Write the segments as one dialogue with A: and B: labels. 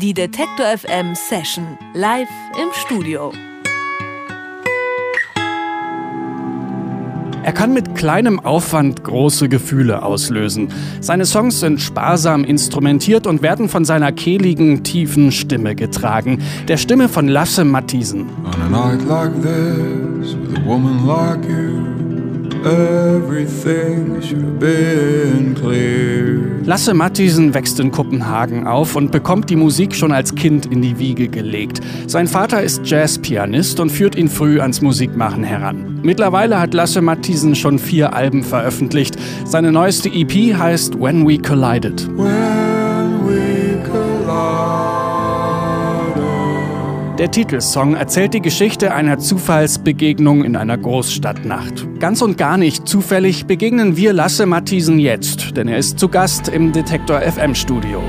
A: Die Detektor FM Session live im Studio.
B: Er kann mit kleinem Aufwand große Gefühle auslösen. Seine Songs sind sparsam instrumentiert und werden von seiner kehligen, tiefen Stimme getragen. Der Stimme von Lasse Matthiesen. On a night like this, with a woman like you. Lasse Matthiesen wächst in Kopenhagen auf und bekommt die Musik schon als Kind in die Wiege gelegt. Sein Vater ist Jazzpianist und führt ihn früh ans Musikmachen heran. Mittlerweile hat Lasse Matthiesen schon vier Alben veröffentlicht. Seine neueste EP heißt When We Collided. When Der Titelsong erzählt die Geschichte einer Zufallsbegegnung in einer Großstadtnacht. Ganz und gar nicht zufällig begegnen wir Lasse Matthiesen jetzt, denn er ist zu Gast im Detektor FM Studio.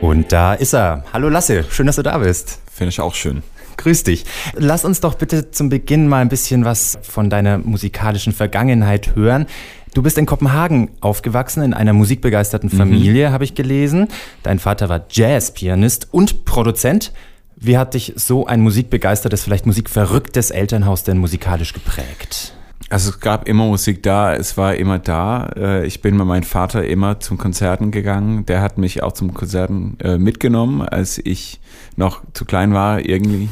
C: Und da ist er. Hallo Lasse, schön, dass du da bist.
D: Finde ich auch schön.
C: Grüß dich. Lass uns doch bitte zum Beginn mal ein bisschen was von deiner musikalischen Vergangenheit hören. Du bist in Kopenhagen aufgewachsen, in einer musikbegeisterten mhm. Familie, mhm. habe ich gelesen. Dein Vater war Jazzpianist und Produzent. Wie hat dich so ein musikbegeistertes, vielleicht musikverrücktes Elternhaus denn musikalisch geprägt?
D: Also es gab immer Musik da, es war immer da. Äh, ich bin mit meinem Vater immer zum Konzerten gegangen. Der hat mich auch zum Konzerten äh, mitgenommen, als ich noch zu klein war irgendwie.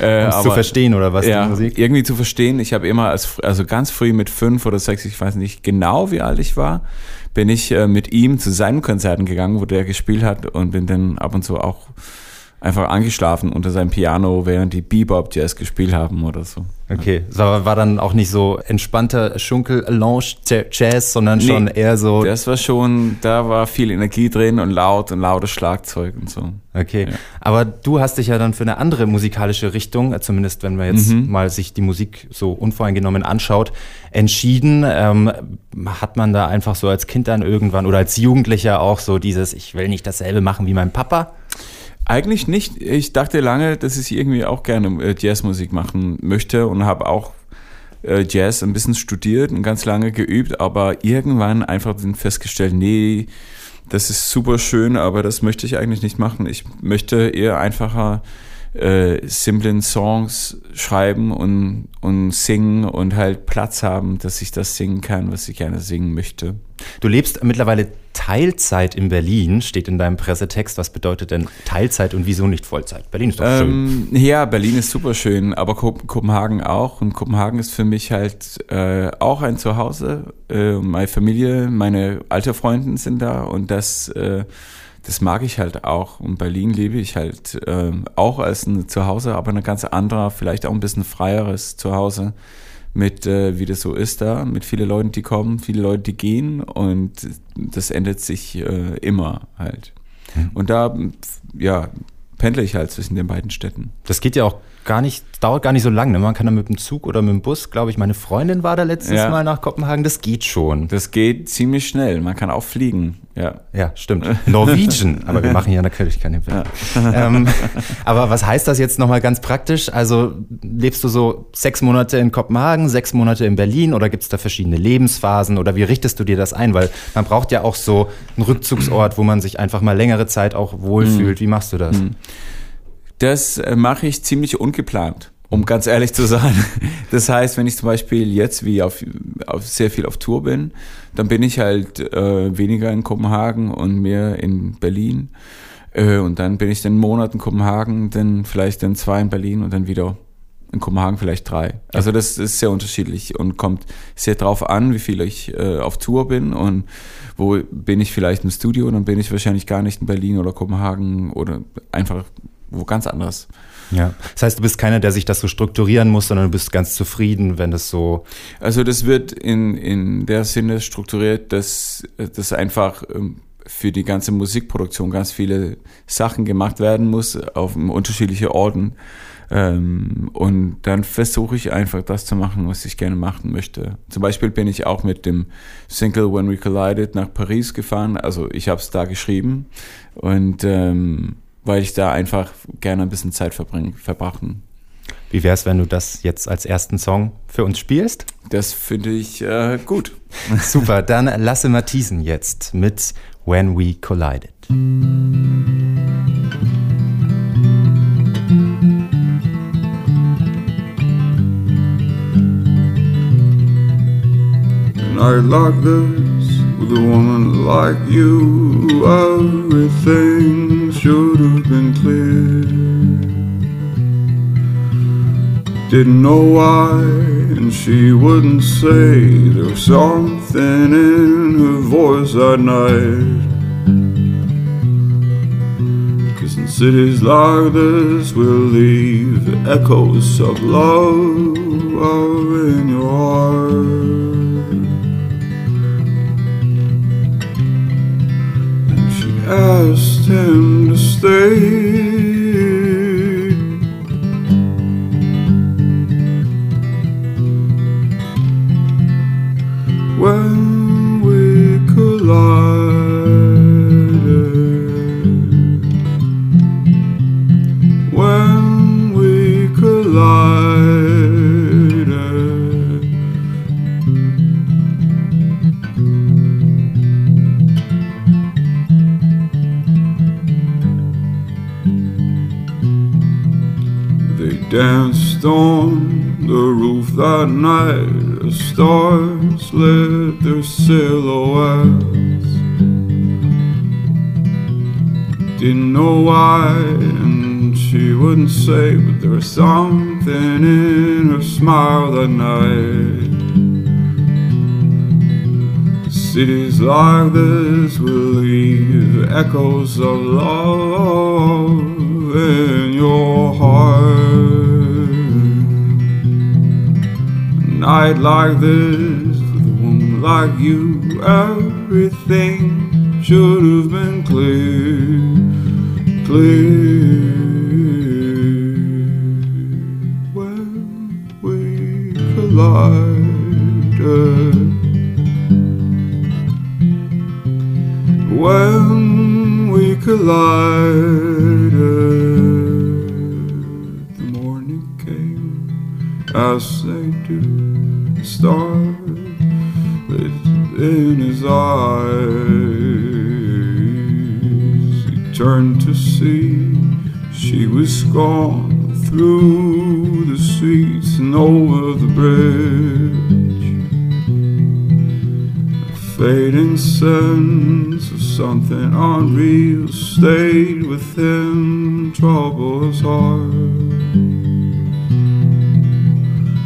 C: Äh, um zu verstehen oder was
D: ja, die Musik? Irgendwie zu verstehen. Ich habe immer, als, also ganz früh mit fünf oder sechs, ich weiß nicht genau, wie alt ich war, bin ich äh, mit ihm zu seinen Konzerten gegangen, wo der gespielt hat und bin dann ab und zu auch einfach angeschlafen unter seinem Piano, während die Bebop-Jazz gespielt haben oder so.
C: Okay, so war dann auch nicht so entspannter Schunkel-Lounge-Jazz, sondern nee, schon eher so...
D: das war schon, da war viel Energie drin und laut und lautes Schlagzeug und so.
C: Okay, ja. aber du hast dich ja dann für eine andere musikalische Richtung, zumindest wenn man jetzt mhm. mal sich die Musik so unvoreingenommen anschaut, entschieden. Ähm, hat man da einfach so als Kind dann irgendwann oder als Jugendlicher auch so dieses, ich will nicht dasselbe machen wie mein Papa?
D: Eigentlich nicht. Ich dachte lange, dass ich irgendwie auch gerne äh, Jazzmusik machen möchte und habe auch äh, Jazz ein bisschen studiert und ganz lange geübt, aber irgendwann einfach festgestellt, nee, das ist super schön, aber das möchte ich eigentlich nicht machen. Ich möchte eher einfacher äh, simplen Songs schreiben und, und singen und halt Platz haben, dass ich das singen kann, was ich gerne singen möchte.
C: Du lebst mittlerweile Teilzeit in Berlin, steht in deinem Pressetext. Was bedeutet denn Teilzeit und wieso nicht Vollzeit? Berlin ist doch schön.
D: Ähm, ja, Berlin ist super schön, aber Kopenhagen auch. Und Kopenhagen ist für mich halt äh, auch ein Zuhause. Äh, meine Familie, meine alte Freundin sind da und das äh, das mag ich halt auch. Und Berlin lebe ich halt äh, auch als ein Zuhause, aber ein ganz anderer, vielleicht auch ein bisschen freieres Zuhause mit, äh, wie das so ist da, mit vielen Leuten, die kommen, viele Leute, die gehen und das ändert sich äh, immer halt. Mhm. Und da, ja, pendle ich halt zwischen den beiden Städten.
C: Das geht ja auch gar nicht, dauert gar nicht so lange. Ne? Man kann da mit dem Zug oder mit dem Bus, glaube ich, meine Freundin war da letztes ja. Mal nach Kopenhagen, das geht schon.
D: Das geht ziemlich schnell. Man kann auch fliegen. Ja,
C: ja stimmt. Norwegian, aber wir machen ja natürlich keine Welt. Ja. ähm, aber was heißt das jetzt nochmal ganz praktisch? Also lebst du so sechs Monate in Kopenhagen, sechs Monate in Berlin oder gibt es da verschiedene Lebensphasen oder wie richtest du dir das ein? Weil man braucht ja auch so einen Rückzugsort, wo man sich einfach mal längere Zeit auch wohlfühlt. Mhm. Wie machst du das? Mhm.
D: Das äh, mache ich ziemlich ungeplant, um ganz ehrlich zu sein. Das heißt, wenn ich zum Beispiel jetzt wie auf, auf sehr viel auf Tour bin, dann bin ich halt äh, weniger in Kopenhagen und mehr in Berlin. Äh, und dann bin ich den Monat in Kopenhagen, dann vielleicht dann zwei in Berlin und dann wieder in Kopenhagen vielleicht drei. Also das ist sehr unterschiedlich und kommt sehr drauf an, wie viel ich äh, auf Tour bin und wo bin ich vielleicht im Studio, dann bin ich wahrscheinlich gar nicht in Berlin oder Kopenhagen oder einfach wo ganz anders.
C: Ja, das heißt, du bist keiner, der sich das so strukturieren muss, sondern du bist ganz zufrieden, wenn das so.
D: Also das wird in, in der Sinne strukturiert, dass das einfach ähm, für die ganze Musikproduktion ganz viele Sachen gemacht werden muss auf unterschiedliche Orten. Ähm, und dann versuche ich einfach das zu machen, was ich gerne machen möchte. Zum Beispiel bin ich auch mit dem Single When We Collided nach Paris gefahren. Also ich habe es da geschrieben und ähm, weil ich da einfach gerne ein bisschen Zeit verbringen, verbrachten.
C: Wie wäre es, wenn du das jetzt als ersten Song für uns spielst?
E: Das finde ich äh, gut.
C: Super, dann Lasse Matthiesen jetzt mit When We Collided.
D: night like this with a woman like you, everything should have been clear. Didn't know why, and she wouldn't say there was something in her voice that night. Cause in cities like this, we'll leave echoes of love in your heart. And she asked him to stay. Stars lit their silhouettes. Didn't know why, and she wouldn't say, but there was something in her smile that night. Cities like this will leave echoes of love in your heart. Night like this, like you, everything should have been clear, clear. When we collided. when we collided. The morning came as they do. Stars she was gone through the streets and over the bridge A fading sense of something unreal stayed within him, trouble heart.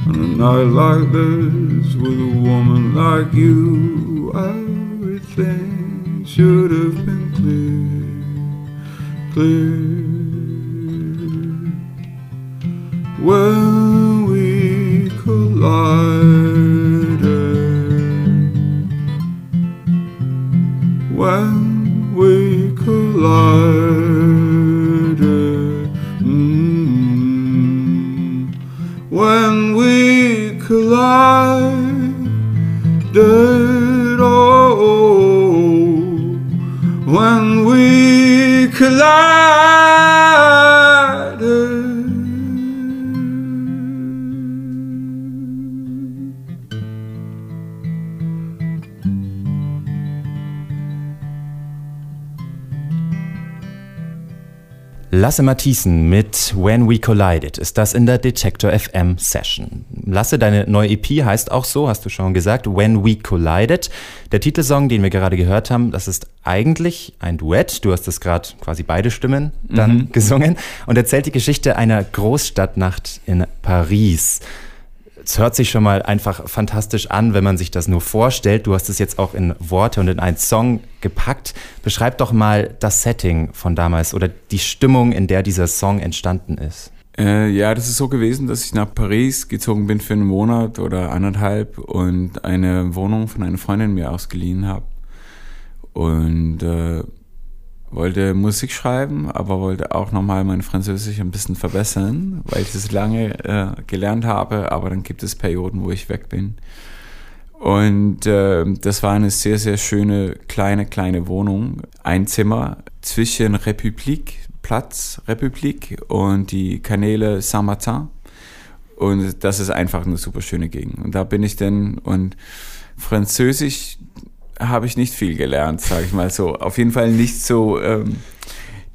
D: On a night like this, with a woman like you, everything should have been clear, clear. When we collided. when we collided.
C: Lasse Matthiesen mit When We Collided ist das in der Detector FM Session. Lasse, deine neue EP heißt auch so, hast du schon gesagt, When We Collided. Der Titelsong, den wir gerade gehört haben, das ist eigentlich ein Duett. Du hast das gerade quasi beide Stimmen dann gesungen und erzählt die Geschichte einer Großstadtnacht in Paris. Es hört sich schon mal einfach fantastisch an, wenn man sich das nur vorstellt. Du hast es jetzt auch in Worte und in einen Song gepackt. Beschreib doch mal das Setting von damals oder die Stimmung, in der dieser Song entstanden ist.
E: Äh, ja, das ist so gewesen, dass ich nach Paris gezogen bin für einen Monat oder anderthalb und eine Wohnung von einer Freundin mir ausgeliehen habe. Und äh, wollte Musik schreiben, aber wollte auch nochmal mein Französisch ein bisschen verbessern, weil ich das lange äh, gelernt habe, aber dann gibt es Perioden, wo ich weg bin. Und äh, das war eine sehr, sehr schöne, kleine, kleine Wohnung. Ein Zimmer zwischen Republik, Platz Republik und die Kanäle Saint-Martin.
D: Und das ist einfach eine super schöne Gegend. Und da bin ich denn und Französisch habe ich nicht viel gelernt, sage ich mal so. Auf jeden Fall nicht so ähm,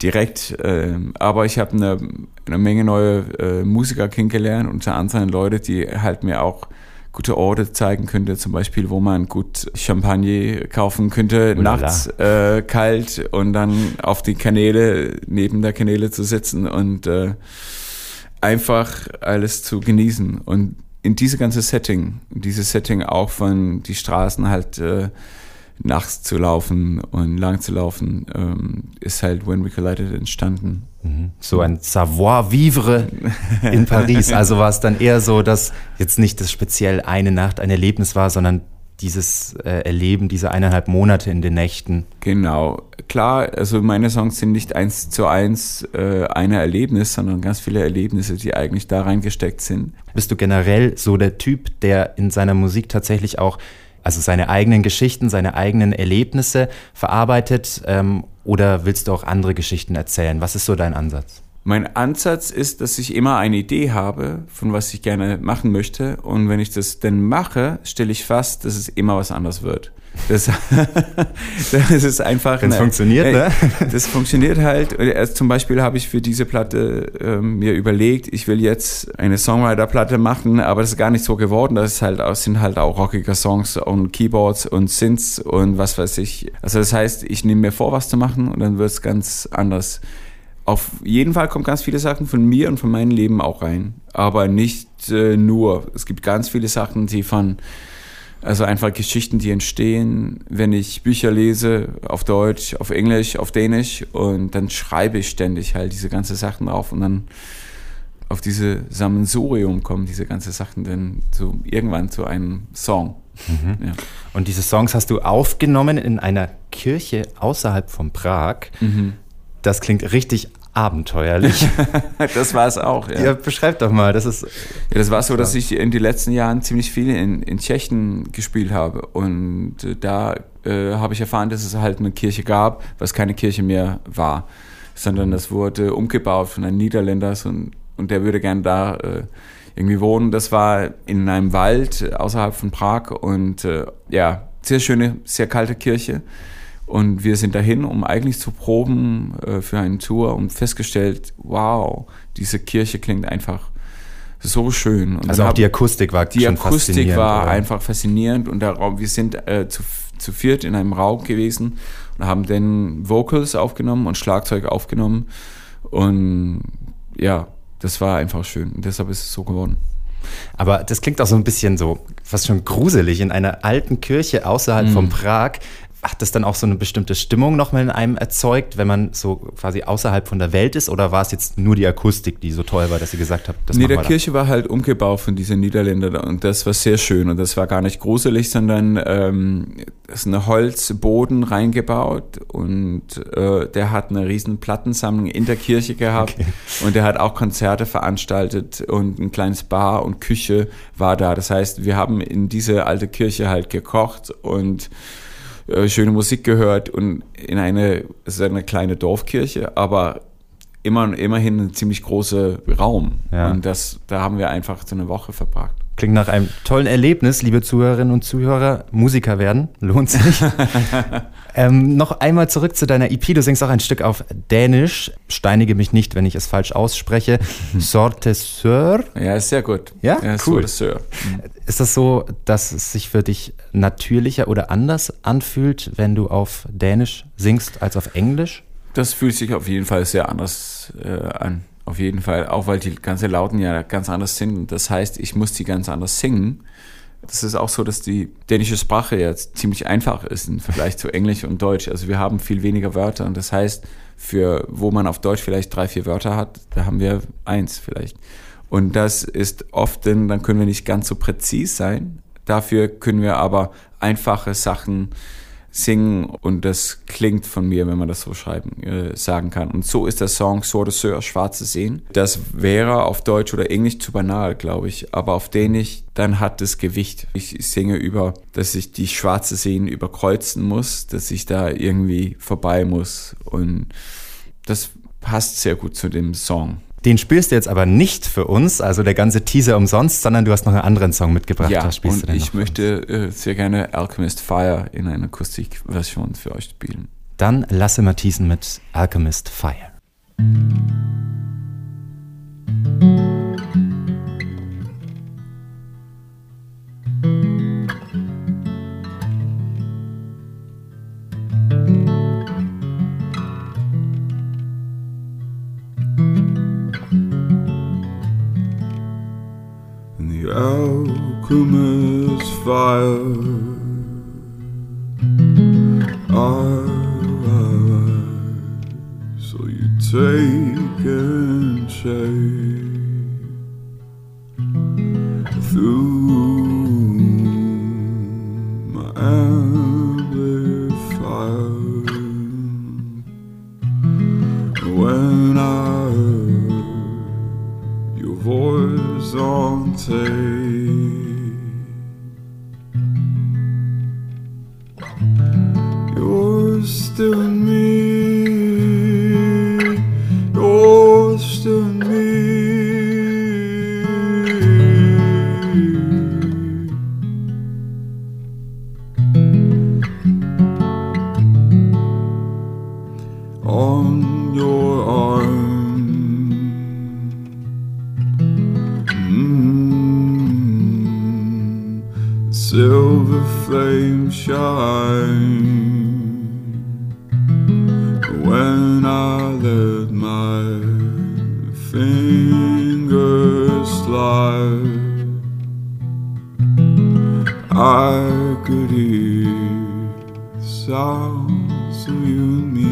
D: direkt, äh, aber ich habe eine, eine Menge neue äh, Musiker kennengelernt, unter anderem Leute, die halt mir auch gute Orte zeigen könnte, zum Beispiel, wo man gut Champagner kaufen könnte,
C: Ulala.
D: nachts äh, kalt und dann auf die Kanäle, neben der Kanäle zu sitzen und äh, einfach alles zu genießen. Und in diese ganze Setting, in dieses Setting auch von die Straßen halt äh, nachts zu laufen und lang zu laufen, ähm, ist halt When We Collided entstanden.
C: So ein Savoir-vivre in Paris. Also war es dann eher so, dass jetzt nicht das speziell eine Nacht ein Erlebnis war, sondern dieses äh, Erleben, diese eineinhalb Monate in den Nächten.
D: Genau, klar, also meine Songs sind nicht eins zu eins äh, ein Erlebnis, sondern ganz viele Erlebnisse, die eigentlich da reingesteckt sind.
C: Bist du generell so der Typ, der in seiner Musik tatsächlich auch, also seine eigenen Geschichten, seine eigenen Erlebnisse verarbeitet ähm, oder willst du auch andere Geschichten erzählen? Was ist so dein Ansatz?
D: Mein Ansatz ist, dass ich immer eine Idee habe, von was ich gerne machen möchte. Und wenn ich das dann mache, stelle ich fest, dass es immer was anderes wird. Das, das ist einfach.
C: Wenn's
D: eine-
C: funktioniert, ne?
D: Das funktioniert halt. Zum Beispiel habe ich für diese Platte ähm, mir überlegt, ich will jetzt eine Songwriter-Platte machen, aber das ist gar nicht so geworden. Das ist halt, auch- sind halt auch rockige Songs und Keyboards und Synths und was weiß ich. Also das heißt, ich nehme mir vor, was zu machen und dann wird es ganz anders. Auf jeden Fall kommen ganz viele Sachen von mir und von meinem Leben auch rein. Aber nicht äh, nur. Es gibt ganz viele Sachen, die von, also einfach Geschichten, die entstehen, wenn ich Bücher lese, auf Deutsch, auf Englisch, auf Dänisch und dann schreibe ich ständig halt diese ganzen Sachen auf und dann auf diese Sammelsurium kommen diese ganzen Sachen dann so irgendwann zu einem Song. Ja.
C: Und diese Songs hast du aufgenommen in einer Kirche außerhalb von Prag. Das klingt richtig abenteuerlich.
D: Das war es auch, ja.
C: ja, beschreib doch mal, das ist
D: Ja, das war so, dass ich in den letzten Jahren ziemlich viel in, in Tschechien gespielt habe. Und äh, da äh, habe ich erfahren, dass es halt eine Kirche gab, was keine Kirche mehr war. Sondern das wurde umgebaut von einem Niederländer und, und der würde gern da äh, irgendwie wohnen. Das war in einem Wald äh, außerhalb von Prag und äh, ja, sehr schöne, sehr kalte Kirche. Und wir sind dahin, um eigentlich zu proben äh, für eine Tour und festgestellt, wow, diese Kirche klingt einfach so schön. Und
C: also auch die Akustik war
D: die Akustik war
C: oder?
D: einfach faszinierend und der Raum, wir sind äh, zu, zu viert in einem Raum gewesen und haben dann Vocals aufgenommen und Schlagzeug aufgenommen und ja, das war einfach schön und deshalb ist es so geworden.
C: Aber das klingt auch so ein bisschen so fast schon gruselig in einer alten Kirche außerhalb von Prag. Hat das dann auch so eine bestimmte Stimmung nochmal in einem erzeugt, wenn man so quasi außerhalb von der Welt ist? Oder war es jetzt nur die Akustik, die so toll war, dass ihr gesagt habt, das
D: nee, der? Kirche war halt umgebaut von diesen Niederländern und das war sehr schön und das war gar nicht gruselig, sondern ähm, ist eine Holzboden reingebaut und äh, der hat eine riesen Plattensammlung in der Kirche gehabt und der hat auch Konzerte veranstaltet und ein kleines Bar und Küche war da. Das heißt, wir haben in diese alte Kirche halt gekocht und äh, schöne Musik gehört und in eine, es ist eine kleine Dorfkirche, aber immer, immerhin ein ziemlich großer Raum.
C: Ja.
D: Und das, da haben wir einfach so eine Woche verbracht.
C: Klingt nach einem tollen Erlebnis, liebe Zuhörerinnen und Zuhörer. Musiker werden, lohnt sich. ähm, noch einmal zurück zu deiner EP. Du singst auch ein Stück auf Dänisch. Steinige mich nicht, wenn ich es falsch ausspreche. Sorte Sör.
D: Ja, ist sehr gut.
C: Ja?
D: ja
C: Cool.
D: So, Sir.
C: Ist das so, dass es sich für dich natürlicher oder anders anfühlt, wenn du auf Dänisch singst als auf Englisch?
D: Das fühlt sich auf jeden Fall sehr anders äh, an. Auf jeden Fall. Auch weil die ganze Lauten ja ganz anders sind. Das heißt, ich muss die ganz anders singen. Das ist auch so, dass die dänische Sprache jetzt ziemlich einfach ist im Vergleich zu Englisch und Deutsch. Also wir haben viel weniger Wörter und das heißt, für wo man auf Deutsch vielleicht drei, vier Wörter hat, da haben wir eins vielleicht. Und das ist oft, denn dann können wir nicht ganz so präzis sein. Dafür können wir aber einfache Sachen singen und das klingt von mir, wenn man das so schreiben, äh, sagen kann. Und so ist der Song Sour de Seur, Schwarze Seen. Das wäre auf Deutsch oder Englisch zu banal, glaube ich. Aber auf Dänisch, dann hat es Gewicht. Ich singe über, dass ich die schwarze Seen überkreuzen muss, dass ich da irgendwie vorbei muss. Und das passt sehr gut zu dem Song.
C: Den spielst du jetzt aber nicht für uns, also der ganze Teaser umsonst, sondern du hast noch einen anderen Song mitgebracht.
F: Ja, und ich möchte äh, sehr gerne Alchemist Fire in einer Akustikversion für euch spielen.
C: Dann Lasse Matthiesen mit Alchemist Fire.
D: I, so you take and shake like a deep sounds of you and me.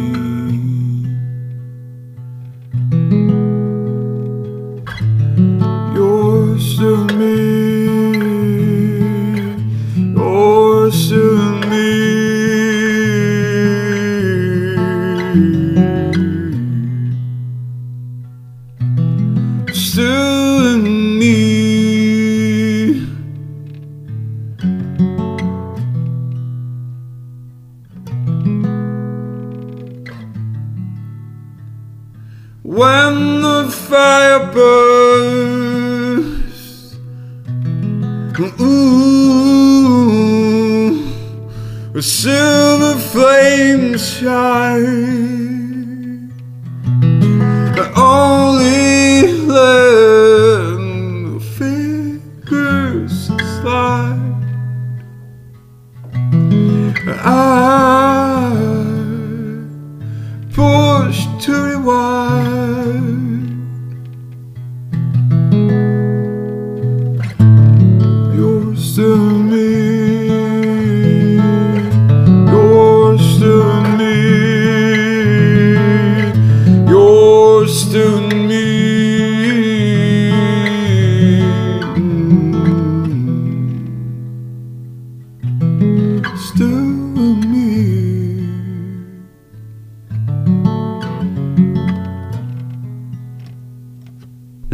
D: You're still me. When the fire burns, ooh, a silver flame shine.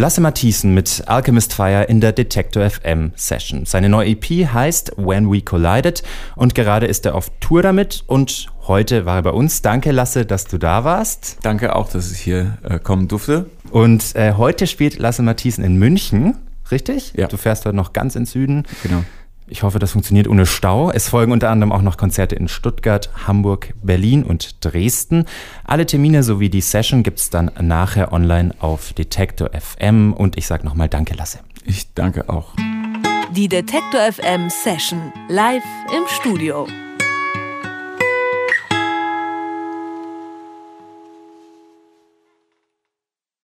C: Lasse Matthiesen mit Alchemist Fire in der Detector FM Session. Seine neue EP heißt When We Collided und gerade ist er auf Tour damit und heute war er bei uns. Danke Lasse, dass du da warst.
F: Danke auch, dass ich hier äh, kommen durfte.
C: Und äh, heute spielt Lasse Matthiesen in München, richtig?
F: Ja.
C: Du fährst heute noch ganz in Süden.
F: Genau.
C: Ich hoffe, das funktioniert ohne Stau. Es folgen unter anderem auch noch Konzerte in Stuttgart, Hamburg, Berlin und Dresden. Alle Termine sowie die Session gibt's dann nachher online auf Detektor FM. Und ich sage nochmal Danke, Lasse.
F: Ich danke auch.
A: Die Detektor FM Session live im Studio.